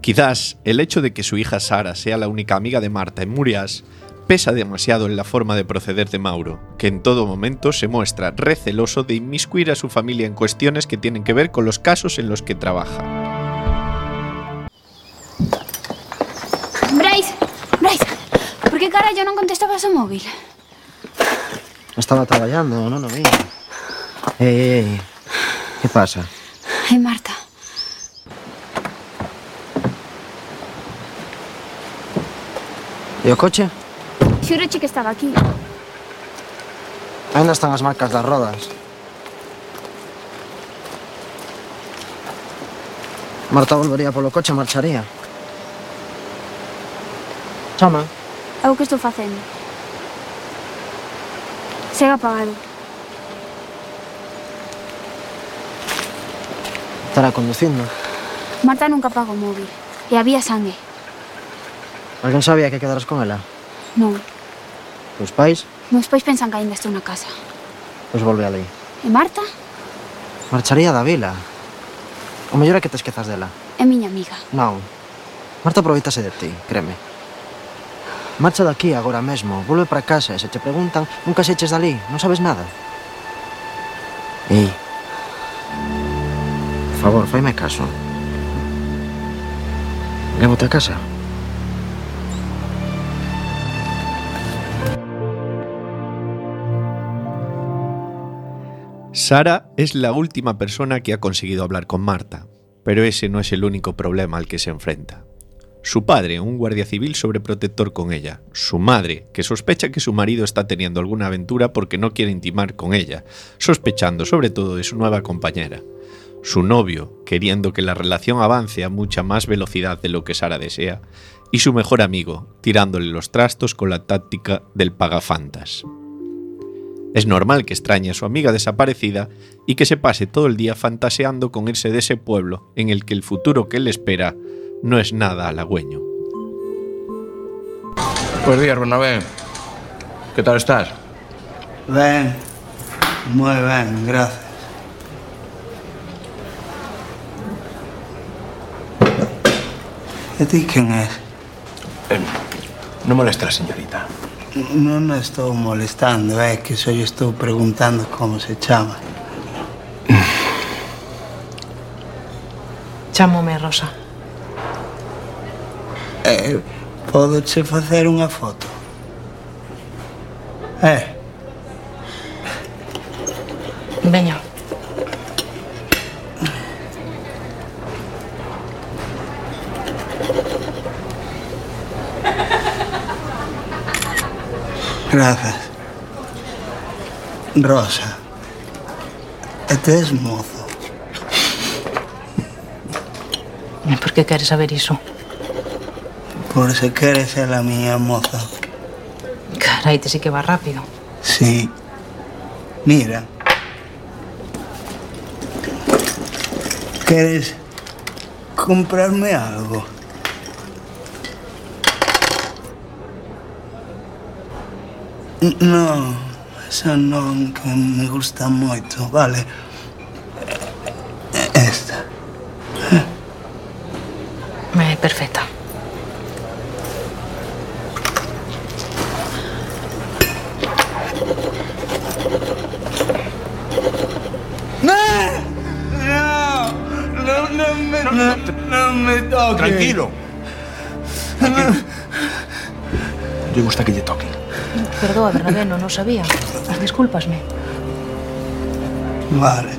Quizás el hecho de que su hija Sara sea la única amiga de Marta en Murias pesa demasiado en la forma de proceder de Mauro, que en todo momento se muestra receloso de inmiscuir a su familia en cuestiones que tienen que ver con los casos en los que trabaja. carallo, non contestabas o móvil? Estaba traballando, non o vi. Ei, ei, que pasa? Ai, Marta. E o coche? Xuroche que estaba aquí. Ainda están as marcas das rodas. Marta volvería polo coche e marcharía. Chama. É o que estou facendo. Segue apagado. Estará conducindo. Marta nunca apaga o móvil. E había sangue. Alguén sabía que quedaras con ela? Non. Os pais? Meus pais pensan que ainda estou na casa. Pois volve ali. E Marta? Marcharía da vila. O mellor é que te esquezas dela. É miña amiga. Non. Marta aproveitase de ti, créeme. Marcha daqui agora mesmo, volve para casa e se te preguntan, nunca se eches dali, non sabes nada. Ei. Por favor, faime caso. Lévote a casa. Sara es la última persona que ha conseguido hablar con Marta, pero ese no es el único problema al que se enfrenta. Su padre, un guardia civil sobreprotector con ella. Su madre, que sospecha que su marido está teniendo alguna aventura porque no quiere intimar con ella, sospechando sobre todo de su nueva compañera. Su novio, queriendo que la relación avance a mucha más velocidad de lo que Sara desea. Y su mejor amigo, tirándole los trastos con la táctica del pagafantas. Es normal que extrañe a su amiga desaparecida y que se pase todo el día fantaseando con irse de ese pueblo en el que el futuro que le espera no es nada halagüeño. Buenos días, Bernabé. ¿Qué tal estás? Ben, moi ben, gracias. E ti quen és? Eh, no molesta señorita. Non a estou molestando, é que só lle estou preguntando como se chama. Chámome Rosa. Eh, podo che facer unha foto. Eh. Veño. Grazas. Rosa. E tes mozo. E por que queres saber iso? por se queres ser a miña moza. Carai, te sí que va rápido. Sí. Mira. Queres comprarme algo? No, eso non que me gusta moito, vale? Bernabé, non o sabía. Discúlpasme. Vale.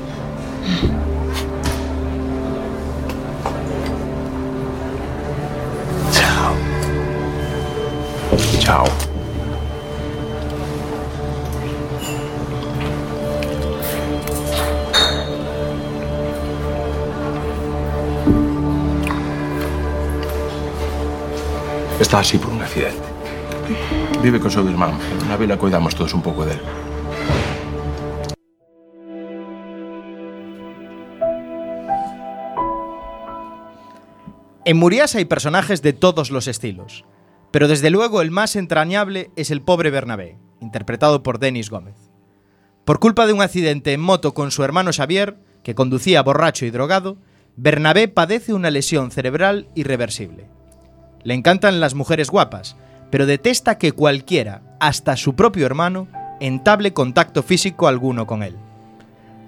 Chao. Chao. Está así por un accidente. Vive co seu irmán. Na vila cuidamos todos un pouco del. En Murias hay personajes de todos los estilos, pero desde luego el más entrañable es el pobre Bernabé, interpretado por Denis Gómez. Por culpa de un accidente en moto con su hermano Xavier, que conducía borracho y drogado, Bernabé padece una lesión cerebral irreversible. Le encantan las mujeres guapas, pero detesta que cualquiera, hasta su propio hermano, entable contacto físico alguno con él.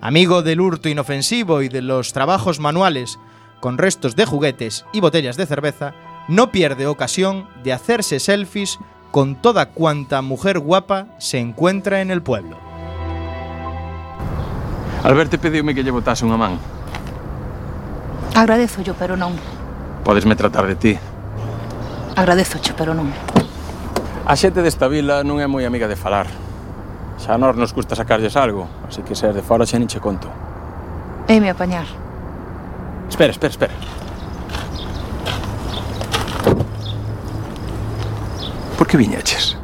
Amigo del hurto inofensivo y de los trabajos manuales con restos de juguetes y botellas de cerveza, no pierde ocasión de hacerse selfies con toda cuanta mujer guapa se encuentra en el pueblo. Alberto pediume que lle botase unha man. Agradezo yo, pero non. Podesme tratar de ti. Agradezo cho, pero non. A xente desta vila non é moi amiga de falar. Xa a nós nos custa sacarlles algo, así que ser de fora xa nin che conto. Eime apañar. Espera, espera, espera. Por que viñeches?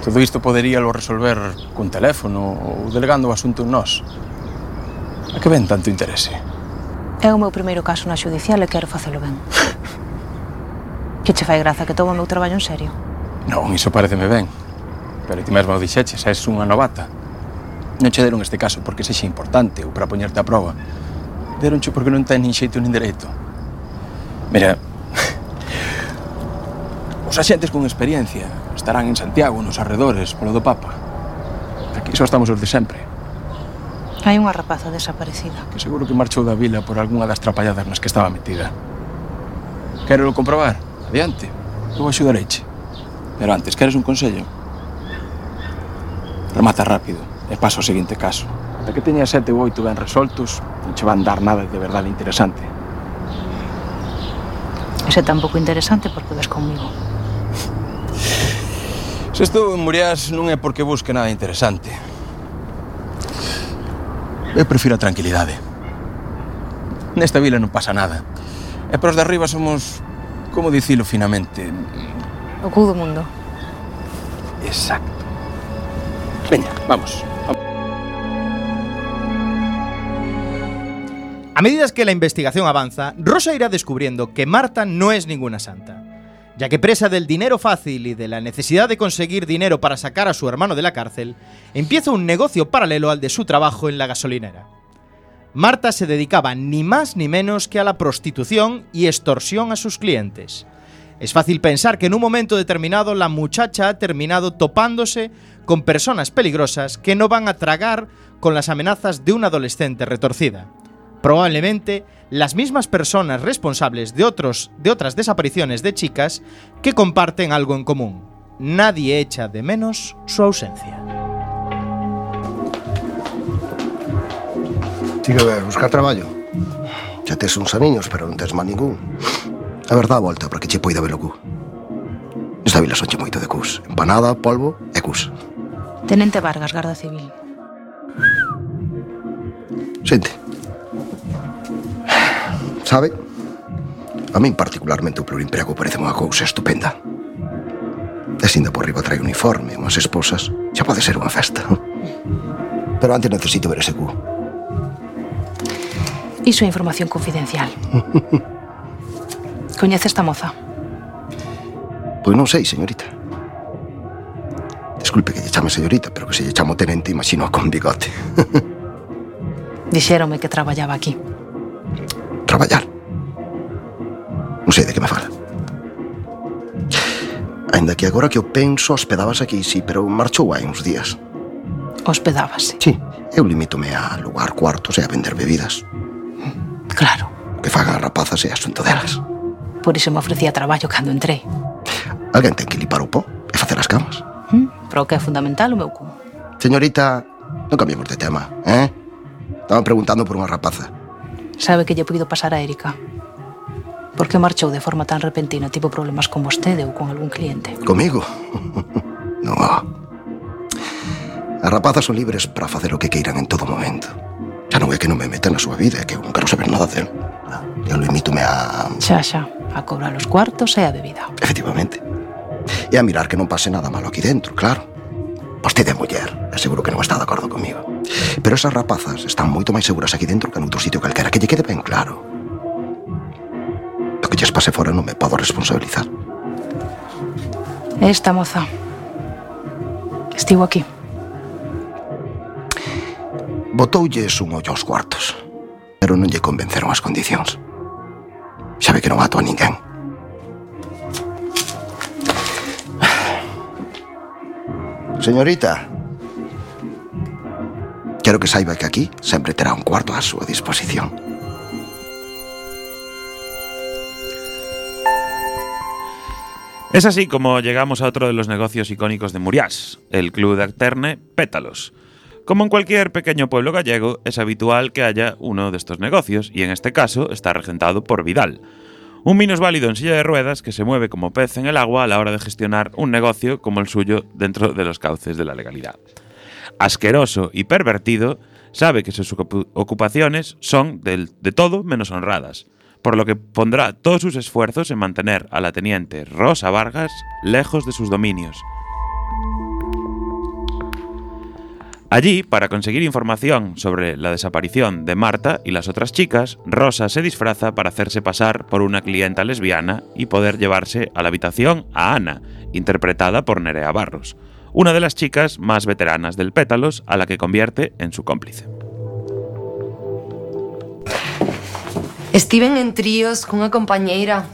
Todo isto poderíalo resolver cun teléfono ou delegando o asunto en nós. A que ven tanto interese? É o meu primeiro caso na xudicial e quero facelo ben. *laughs* Que che fai graza que tomo o meu traballo en serio? Non, iso pareceme ben. Pero ti mesmo o dixeches, és unha novata. Non che deron este caso porque sexe importante ou para poñerte a prova. Deronche porque non ten nin xeito nin dereito. Mira, *laughs* os axentes con experiencia estarán en Santiago, nos arredores, polo do Papa. Aquí só estamos os de sempre. Hai unha rapaza desaparecida. Que seguro que marchou da vila por algunha das trapalladas nas que estaba metida. Quero comprobar? Adiante, eu axudareiche. Pero antes, queres un consello? Remata rápido e pasa ao seguinte caso. Para que teña sete ou oito ben resoltos, non che van dar nada de verdade interesante. Ese tampouco interesante porque ves comigo. Se estou en Muriás non é porque busque nada interesante. Eu prefiro a tranquilidade. Nesta vila non pasa nada. E para os de arriba somos como dicilo finamente, O cu do mundo. Exacto. Veña, vamos. A medida que la investigación avanza, Rosa irá descubriendo que Marta no es ninguna santa, ya que presa del dinero fácil y de la necesidad de conseguir dinero para sacar a su hermano de la cárcel, empieza un negocio paralelo al de su trabajo en la gasolinera. Marta se dedicaba ni más ni menos que a la prostitución y extorsión a sus clientes. Es fácil pensar que en un momento determinado la muchacha ha terminado topándose con personas peligrosas que no van a tragar con las amenazas de una adolescente retorcida. Probablemente las mismas personas responsables de, otros, de otras desapariciones de chicas que comparten algo en común. Nadie echa de menos su ausencia. Ti que ver, buscar traballo. Xa tes uns aniños, pero non tes má ningún. A verdad, volta para que che poida ver o cu. Nesta vila sonche moito de cus. Empanada, polvo e cus. Tenente Vargas, Garda Civil. Xente. Sabe? A min particularmente o plurimprego parece unha cousa estupenda. E sinda por riba trai uniforme, unhas esposas, xa pode ser unha festa. Pero antes necesito ver ese cu. Iso é información confidencial. *laughs* Coñece esta moza? Pois non sei, señorita. Disculpe que lle chame señorita, pero que se lle chamo tenente, imagino con bigote. *laughs* Dixérome que traballaba aquí. Traballar? Non sei de que me fala. Ainda que agora que o penso, hospedabas aquí, sí, pero marchou hai uns días. Hospedábase? Sí, eu limítome a alugar cuartos e a vender bebidas claro. O que faga a rapazas é asunto delas. Por iso me ofrecía traballo cando entrei. Alguén ten que limpar o pó e facer as camas. Hmm, pero o que é fundamental o meu cu. Señorita, non cambiemos de tema, eh? Estaban preguntando por unha rapaza. Sabe que lle puido pasar a Erika. Por que marchou de forma tan repentina? Tivo problemas con vostede ou con algún cliente? Comigo? *laughs* non. As rapazas son libres para facer o que queiran en todo momento. Xa non é que non me meta na súa vida, é que eu non quero saber nada del. Eu limítome a... Xa, xa, a cobrar os cuartos e a bebida. Efectivamente. E a mirar que non pase nada malo aquí dentro, claro. Vostede é muller, seguro que non está de acordo comigo. Pero esas rapazas están moito máis seguras aquí dentro que noutro sitio calquera, que lle quede ben claro. Do que lles pase fora non me podo responsabilizar. Esta moza estivo aquí. Botoulles un ollo aos cuartos, pero non lle convenceron as condicións. Sabe que non mato a ninguén. Señorita, quero que saiba que aquí sempre terá un cuarto á súa disposición. Es así como llegamos a otro de los negocios icónicos de Muriás, el club de Alterne Pétalos. Como en cualquier pequeño pueblo gallego, es habitual que haya uno de estos negocios, y en este caso está regentado por Vidal, un minusválido en silla de ruedas que se mueve como pez en el agua a la hora de gestionar un negocio como el suyo dentro de los cauces de la legalidad. Asqueroso y pervertido, sabe que sus ocup- ocupaciones son del- de todo menos honradas, por lo que pondrá todos sus esfuerzos en mantener a la teniente Rosa Vargas lejos de sus dominios. Allí, para conseguir información sobre la desaparición de Marta y las otras chicas, Rosa se disfraza para hacerse pasar por una clienta lesbiana y poder llevarse a la habitación a Ana, interpretada por Nerea Barros, una de las chicas más veteranas del Pétalos a la que convierte en su cómplice. Estiven en tríos cunha compañeira.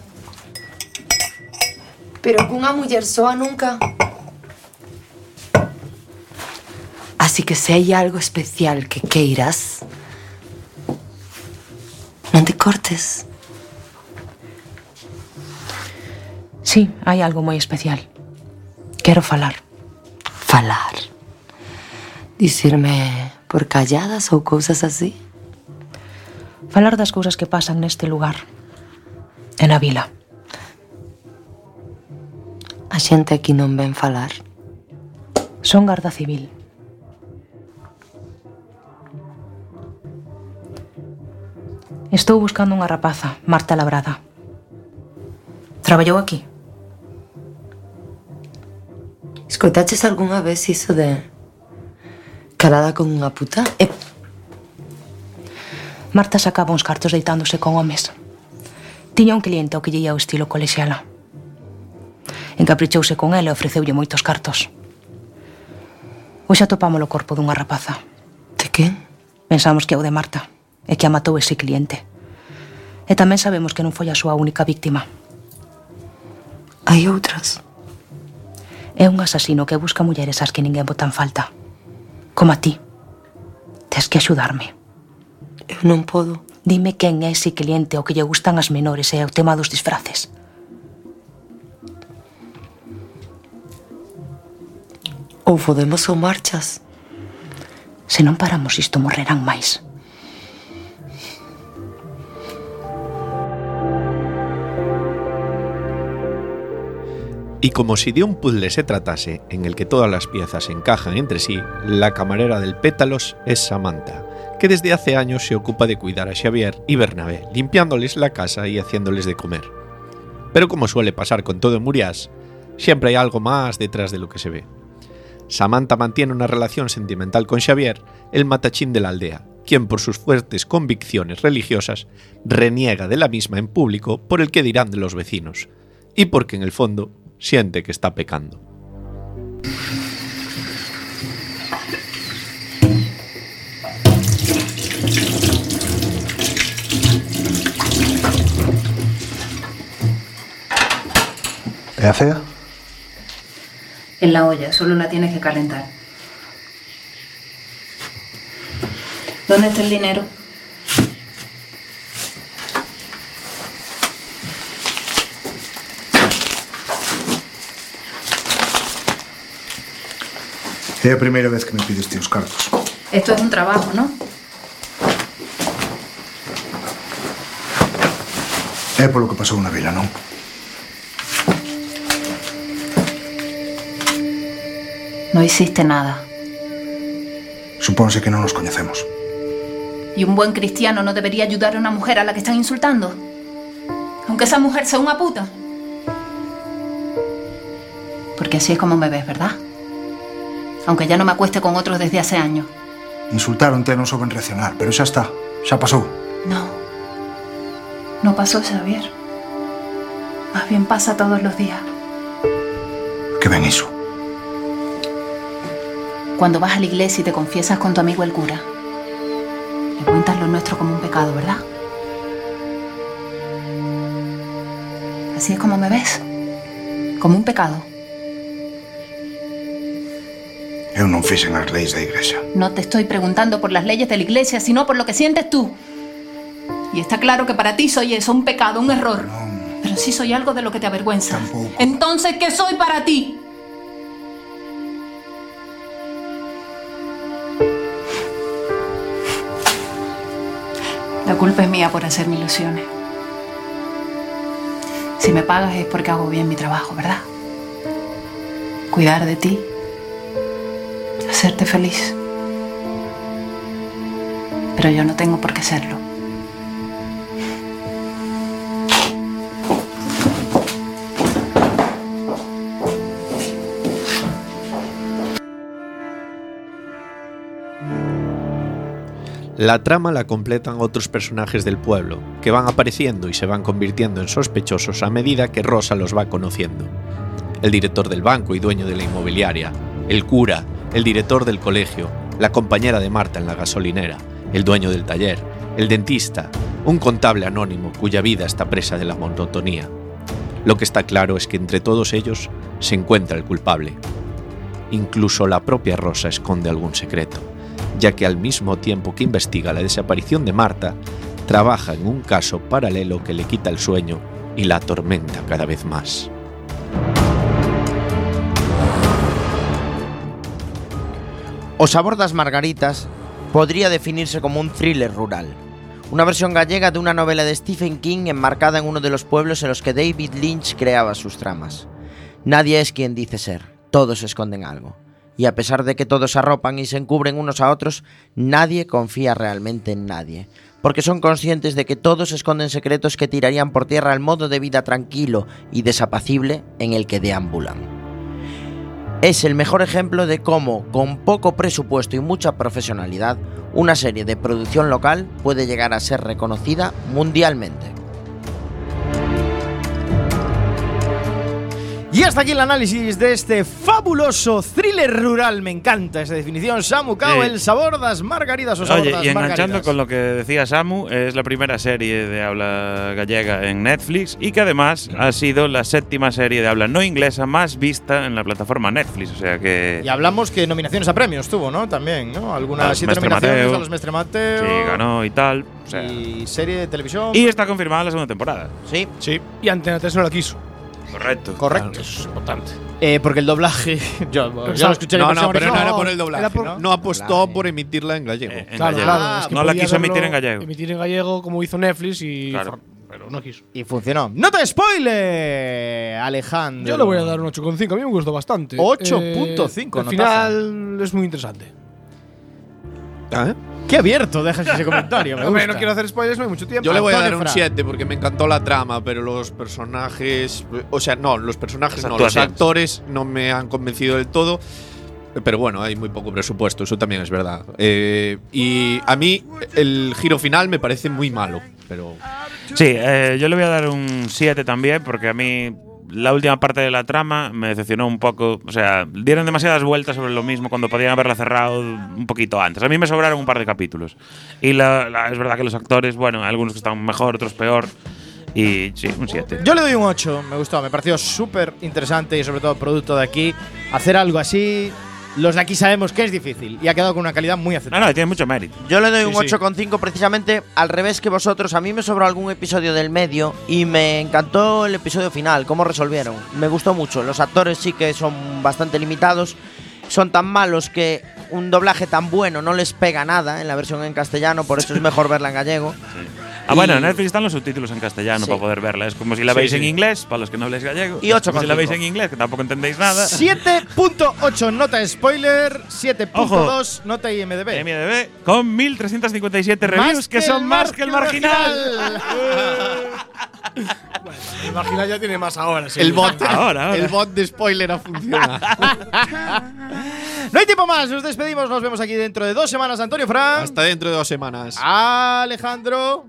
Pero cunha muller soa nunca. Así que se hai algo especial que queiras, non te cortes. Sí, hai algo moi especial. Quero falar. Falar. Dicirme por calladas ou cousas así? Falar das cousas que pasan neste lugar. E na vila. A xente aquí non ven falar. Son garda civil. Estou buscando unha rapaza, Marta Labrada. Traballou aquí? Escoitaches algunha vez iso de... Calada con unha puta? E... Marta sacaba uns cartos deitándose con homes. Tiña un cliente ao que lle ia o estilo colexiala. Encaprichouse con ela e ofreceulle moitos cartos. Hoxe atopámolo o corpo dunha rapaza. De que? Pensamos que é o de Marta e que a matou ese cliente. E tamén sabemos que non foi a súa única víctima. Hai outras? É un asasino que busca mulleres ás que ninguén botan falta. Como a ti. Tes que axudarme. Eu non podo. Dime quen é ese cliente o que lle gustan as menores e o tema dos disfraces. Ou podemos ou marchas. Se non paramos isto morrerán máis. Y como si de un puzzle se tratase en el que todas las piezas encajan entre sí, la camarera del Pétalos es Samantha, que desde hace años se ocupa de cuidar a Xavier y Bernabé, limpiándoles la casa y haciéndoles de comer. Pero como suele pasar con todo en Murias, siempre hay algo más detrás de lo que se ve. Samantha mantiene una relación sentimental con Xavier, el matachín de la aldea, quien por sus fuertes convicciones religiosas reniega de la misma en público por el que dirán de los vecinos, y porque en el fondo siente que está pecando. ¿E a cea? En la olla, solo la tienes que calentar. ¿Dónde está el dinero? É a primeira vez que me pides ti os cartos. Esto es un trabajo, ¿no? É polo que pasou na vila, non? No hiciste nada. Supónse que non nos coñecemos. ¿Y un buen cristiano no debería ayudar a una mujer a la que están insultando? Aunque esa mujer sea una puta. Porque así es como me ves, ¿verdad? Aunque ya no me acueste con otros desde hace años. Insultaronte non souben reaccionar, pero xa está, xa pasou. No. No pasó, Xavier. Más bien pasa todos los días. Que ven iso? Cuando vas a la iglesia y te confiesas con tu amigo el cura, le cuentas lo nuestro como un pecado, ¿verdad? Así es como me ves. Como un pecado. Eu non fixen as leis da igrexa. No te estoy preguntando por las leyes de la iglesia, sino por lo que sientes tú. Y está claro que para ti soy eso, un pecado, un error. Pero sí soy algo de lo que te avergüenza. Entonces, ¿qué soy para ti? La culpa es mía por hacerme ilusiones. Si me pagas es porque hago bien mi trabajo, ¿verdad? Cuidar de ti, hacerte feliz. Pero yo no tengo por qué serlo. La trama la completan otros personajes del pueblo, que van apareciendo y se van convirtiendo en sospechosos a medida que Rosa los va conociendo. El director del banco y dueño de la inmobiliaria, el cura, el director del colegio, la compañera de Marta en la gasolinera, el dueño del taller, el dentista, un contable anónimo cuya vida está presa de la monotonía. Lo que está claro es que entre todos ellos se encuentra el culpable. Incluso la propia Rosa esconde algún secreto ya que al mismo tiempo que investiga la desaparición de Marta, trabaja en un caso paralelo que le quita el sueño y la atormenta cada vez más. O Sabor das Margaritas podría definirse como un thriller rural. Una versión gallega de una novela de Stephen King enmarcada en uno de los pueblos en los que David Lynch creaba sus tramas. Nadie es quien dice ser, todos esconden algo. Y a pesar de que todos arropan y se encubren unos a otros, nadie confía realmente en nadie. Porque son conscientes de que todos esconden secretos que tirarían por tierra el modo de vida tranquilo y desapacible en el que deambulan. Es el mejor ejemplo de cómo, con poco presupuesto y mucha profesionalidad, una serie de producción local puede llegar a ser reconocida mundialmente. Y hasta aquí el análisis de este fabuloso thriller rural. Me encanta esa definición. Samu Cao, Sí. el sabor das margaridas o Oye, y enganchando margaridas. con lo que decía Samu, es la primera serie de habla gallega en Netflix y que además ha sido la séptima serie de habla no inglesa más vista en la plataforma Netflix. O sea que. Y hablamos que nominaciones a premios tuvo, ¿no? También, ¿no? Algunas los siete Mestre nominaciones Mateo. a los Mestre Mateo. Sí, ganó y tal. O sea, Y serie de televisión. y está confirmada la segunda temporada. Sí. Sí. Y Antena 3 no la quiso. Correcto. Correcto. Eso es importante. Eh, porque el doblaje. *laughs* yo, yo lo escuché en no, versión no, pero no era por el doblaje. Por- ¿no? No apostó por emitirla en gallego. en Claro, gallego. claro. es que no la quiso emitir en gallego. Emitir en gallego como hizo Netflix y. Claro. Pero no quiso. Y funcionó. ¡No te spoile, Alejandro! Yo le voy a dar un 8,5. A mí me gustó bastante. 8.5, Eh. Al final es muy interesante. ¿Ah? Qué abierto dejas ese *laughs* comentario. Me gusta. no quiero hacer spoilers, no hay mucho tiempo. Yo le voy a dar un Fra. 7 porque me encantó la trama, pero los personajes. O sea, no, los personajes no, los actores no me han convencido del todo. Pero bueno, hay muy poco presupuesto, eso también es verdad. Eh, y a mí el giro final me parece muy malo, pero. Sí, eh, yo le voy a dar un 7 también, porque a mí la última parte de la trama me decepcionó un poco. O sea, dieron demasiadas vueltas sobre lo mismo cuando podían haberla cerrado un poquito antes. A mí me sobraron un par de capítulos. Y es verdad que los actores, bueno, algunos que están mejor, otros peor. Y sí, un 7. Yo le doy un 8, me gustó, me pareció súper interesante y sobre todo producto de aquí. Hacer algo así, los de aquí sabemos que es difícil y ha quedado con una calidad muy No, aceptable. no, tiene mucho mérito. Yo le doy Sí, un sí. 8,5 precisamente al revés que vosotros. A mí me sobró algún episodio del medio y me encantó el episodio final, cómo resolvieron. Me gustó mucho. Los actores sí que son bastante limitados. Son tan malos que un doblaje tan bueno no les pega nada en la versión en castellano, por eso es mejor verla en gallego. Ah, bueno, en Netflix están los subtítulos en castellano Sí. para poder verla. Es como si la Sí, veis en inglés, para los que no habléis gallego. Y Es ocho como si la veis en inglés, que tampoco entendéis nada. 7.8 nota spoiler, 7.2 nota IMDB. MDB con 1357 reviews, que que son más que el marginal. marginal. *laughs* *laughs* Imagina ya tiene más ahora. sí. El bot, Ahora, ahora. el bot de spoiler ha funcionado. *laughs* No hay tiempo más, nos despedimos, nos vemos aquí dentro de dos semanas, Antonio Fran. Hasta dentro de dos semanas. Alejandro.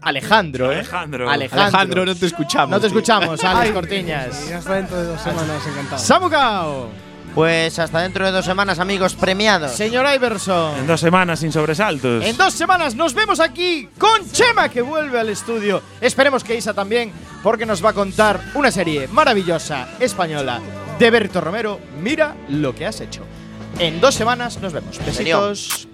Alejandro, ¿eh? Alejandro. Alejandro, no te escuchamos. No te escuchamos, Alex Cortiñas. Hasta dentro de dos semanas, encantado. Samucao. Pues hasta dentro de dos semanas, amigos premiados. Señor Iverson. En dos semanas sin sobresaltos. En dos semanas nos vemos aquí con Chema que vuelve al estudio. Esperemos que Isa también, porque nos va a contar una serie maravillosa española de Berto Romero. Mira lo que has hecho. En dos semanas nos vemos. Besitos.